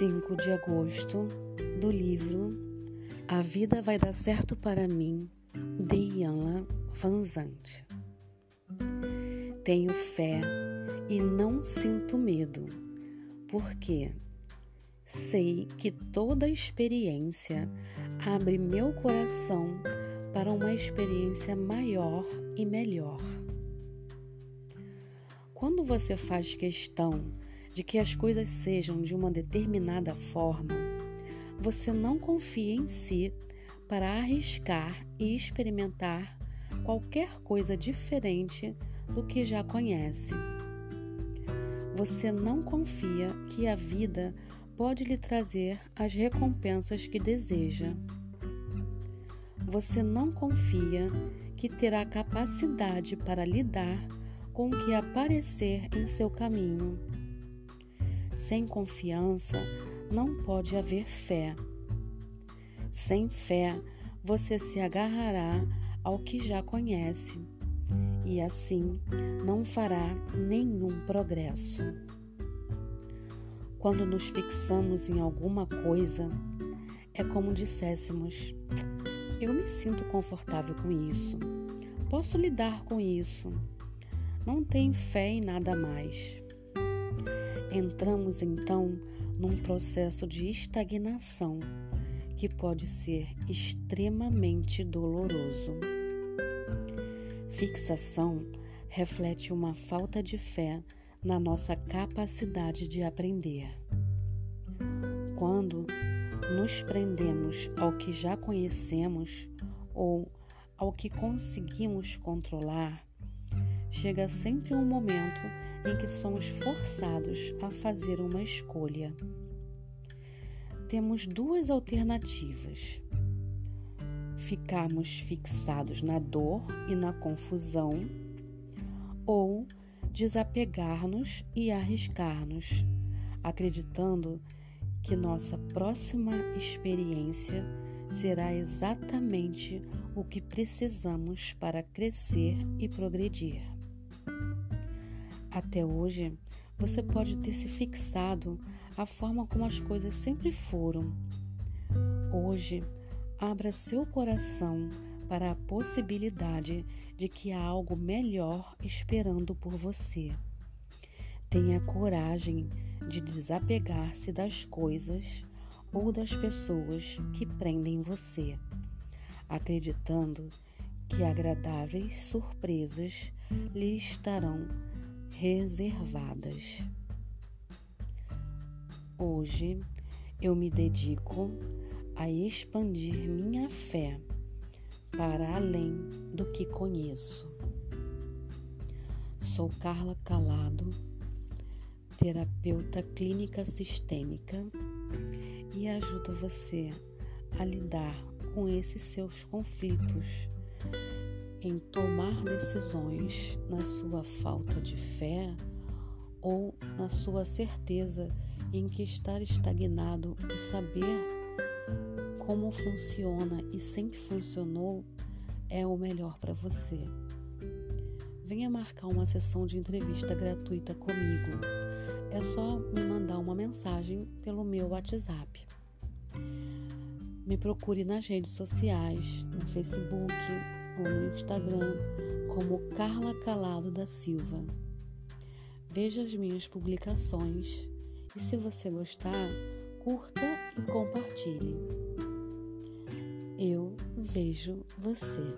de agosto do livro A Vida Vai Dar Certo para Mim, de Ianla Vanzante. Tenho fé e não sinto medo, porque sei que toda experiência abre meu coração para uma experiência maior e melhor. Quando você faz questão de que as coisas sejam de uma determinada forma, você não confia em si para arriscar e experimentar qualquer coisa diferente do que já conhece. Você não confia que a vida pode lhe trazer as recompensas que deseja. Você não confia que terá capacidade para lidar com o que aparecer em seu caminho. Sem confiança não pode haver fé. Sem fé, você se agarrará ao que já conhece e assim não fará nenhum progresso. Quando nos fixamos em alguma coisa, é como disséssemos: Eu me sinto confortável com isso, posso lidar com isso não tem fé em nada mais. Entramos então num processo de estagnação que pode ser extremamente doloroso. Fixação reflete uma falta de fé na nossa capacidade de aprender. Quando nos prendemos ao que já conhecemos ou ao que conseguimos controlar, chega sempre um momento em que somos forçados a fazer uma escolha. Temos duas alternativas: ficarmos fixados na dor e na confusão, ou desapegar-nos e arriscar-nos, acreditando que nossa próxima experiência será exatamente o que precisamos para crescer e progredir. Até hoje, você pode ter se fixado à forma como as coisas sempre foram. Hoje, abra seu coração para a possibilidade de que há algo melhor esperando por você. Tenha coragem de desapegar-se das coisas ou das pessoas que prendem você, acreditando que agradáveis surpresas lhe estarão reservadas. Hoje eu me dedico a expandir minha fé para além do que conheço. Sou Carla Calado, terapeuta clínica sistêmica e ajudo você a lidar com esses seus conflitos em tomar decisões na sua falta de fé ou na sua certeza em que estar estagnado e saber como funciona e sempre funcionou é o melhor para você. Venha marcar uma sessão de entrevista gratuita comigo. É só me mandar uma mensagem pelo meu WhatsApp. Me procure nas redes sociais, no Facebook, ou no Instagram como Carla Calado da Silva. Veja as minhas publicações e, se você gostar, curta e compartilhe. Eu vejo você.